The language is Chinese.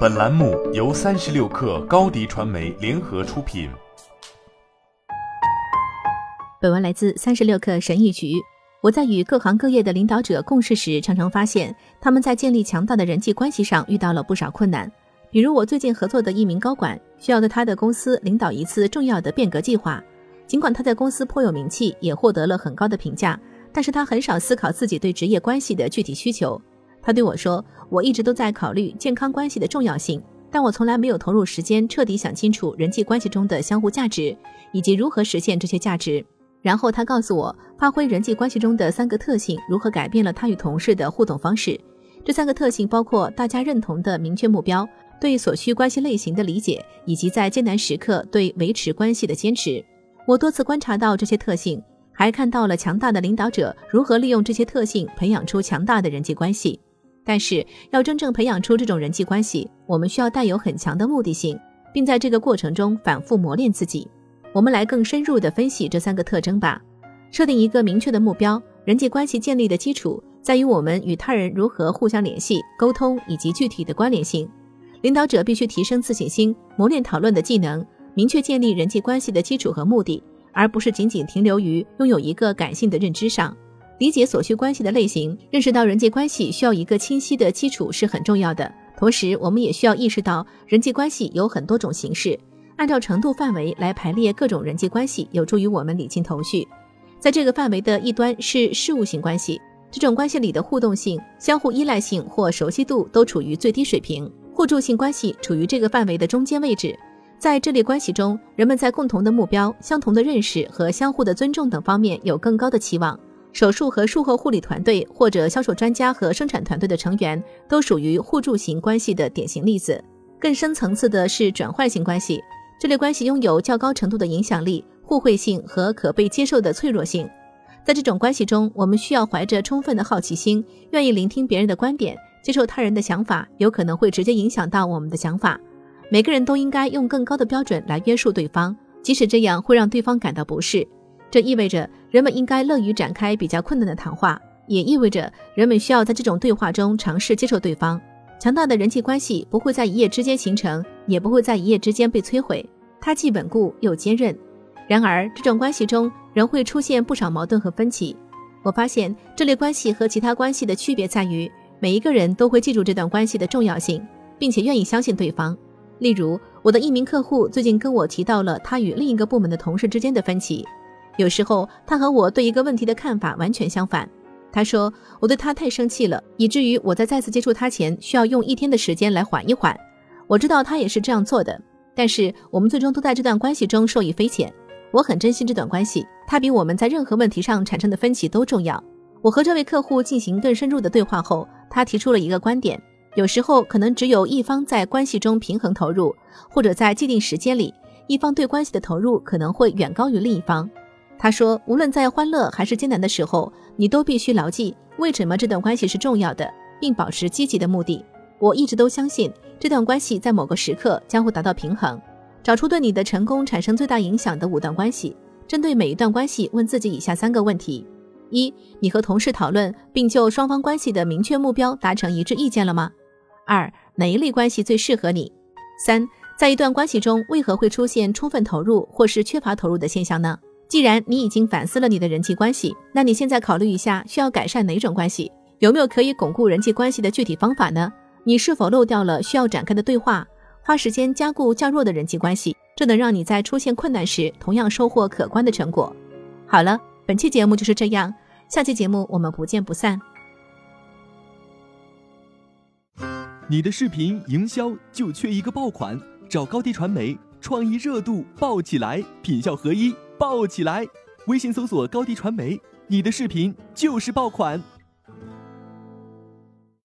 本栏目由三十六氪高低传媒联合出品。本文来自三十六氪神译局。我在与各行各业的领导者共事时，常常发现他们在建立强大的人际关系上遇到了不少困难。比如，我最近合作的一名高管需要在他的公司领导一次重要的变革计划，尽管他在公司颇有名气，也获得了很高的评价，但是他很少思考自己对职业关系的具体需求。他对我说：“我一直都在考虑健康关系的重要性，但我从来没有投入时间彻底想清楚人际关系中的相互价值，以及如何实现这些价值。”然后他告诉我，发挥人际关系中的三个特性如何改变了他与同事的互动方式。这三个特性包括大家认同的明确目标、对所需关系类型的理解，以及在艰难时刻对维持关系的坚持。我多次观察到这些特性，还看到了强大的领导者如何利用这些特性培养出强大的人际关系。但是，要真正培养出这种人际关系，我们需要带有很强的目的性，并在这个过程中反复磨练自己。我们来更深入地分析这三个特征吧。设定一个明确的目标，人际关系建立的基础在于我们与他人如何互相联系、沟通以及具体的关联性。领导者必须提升自信心，磨练讨论的技能，明确建立人际关系的基础和目的，而不是仅仅停留于拥有一个感性的认知上。理解所需关系的类型，认识到人际关系需要一个清晰的基础是很重要的。同时，我们也需要意识到人际关系有很多种形式，按照程度范围来排列各种人际关系，有助于我们理清头绪。在这个范围的一端是事务性关系，这种关系里的互动性、相互依赖性或熟悉度都处于最低水平；互助性关系处于这个范围的中间位置。在这类关系中，人们在共同的目标、相同的认识和相互的尊重等方面有更高的期望。手术和术后护理团队，或者销售专家和生产团队的成员，都属于互助型关系的典型例子。更深层次的是转换性关系，这类关系拥有较高程度的影响力、互惠性和可被接受的脆弱性。在这种关系中，我们需要怀着充分的好奇心，愿意聆听别人的观点，接受他人的想法，有可能会直接影响到我们的想法。每个人都应该用更高的标准来约束对方，即使这样会让对方感到不适。这意味着人们应该乐于展开比较困难的谈话，也意味着人们需要在这种对话中尝试接受对方。强大的人际关系不会在一夜之间形成，也不会在一夜之间被摧毁，它既稳固又坚韧。然而，这种关系中仍会出现不少矛盾和分歧。我发现这类关系和其他关系的区别在于，每一个人都会记住这段关系的重要性，并且愿意相信对方。例如，我的一名客户最近跟我提到了他与另一个部门的同事之间的分歧。有时候他和我对一个问题的看法完全相反。他说我对他太生气了，以至于我在再次接触他前需要用一天的时间来缓一缓。我知道他也是这样做的，但是我们最终都在这段关系中受益匪浅。我很珍惜这段关系，它比我们在任何问题上产生的分歧都重要。我和这位客户进行更深入的对话后，他提出了一个观点：有时候可能只有一方在关系中平衡投入，或者在既定时间里，一方对关系的投入可能会远高于另一方。他说：“无论在欢乐还是艰难的时候，你都必须牢记为什么这段关系是重要的，并保持积极的目的。我一直都相信这段关系在某个时刻将会达到平衡。找出对你的成功产生最大影响的五段关系，针对每一段关系问自己以下三个问题：一、你和同事讨论并就双方关系的明确目标达成一致意见了吗？二、哪一类关系最适合你？三、在一段关系中为何会出现充分投入或是缺乏投入的现象呢？”既然你已经反思了你的人际关系，那你现在考虑一下需要改善哪种关系？有没有可以巩固人际关系的具体方法呢？你是否漏掉了需要展开的对话？花时间加固较弱的人际关系，这能让你在出现困难时同样收获可观的成果。好了，本期节目就是这样，下期节目我们不见不散。你的视频营销就缺一个爆款，找高低传媒，创意热度爆起来，品效合一。爆起来！微信搜索高低传媒，你的视频就是爆款。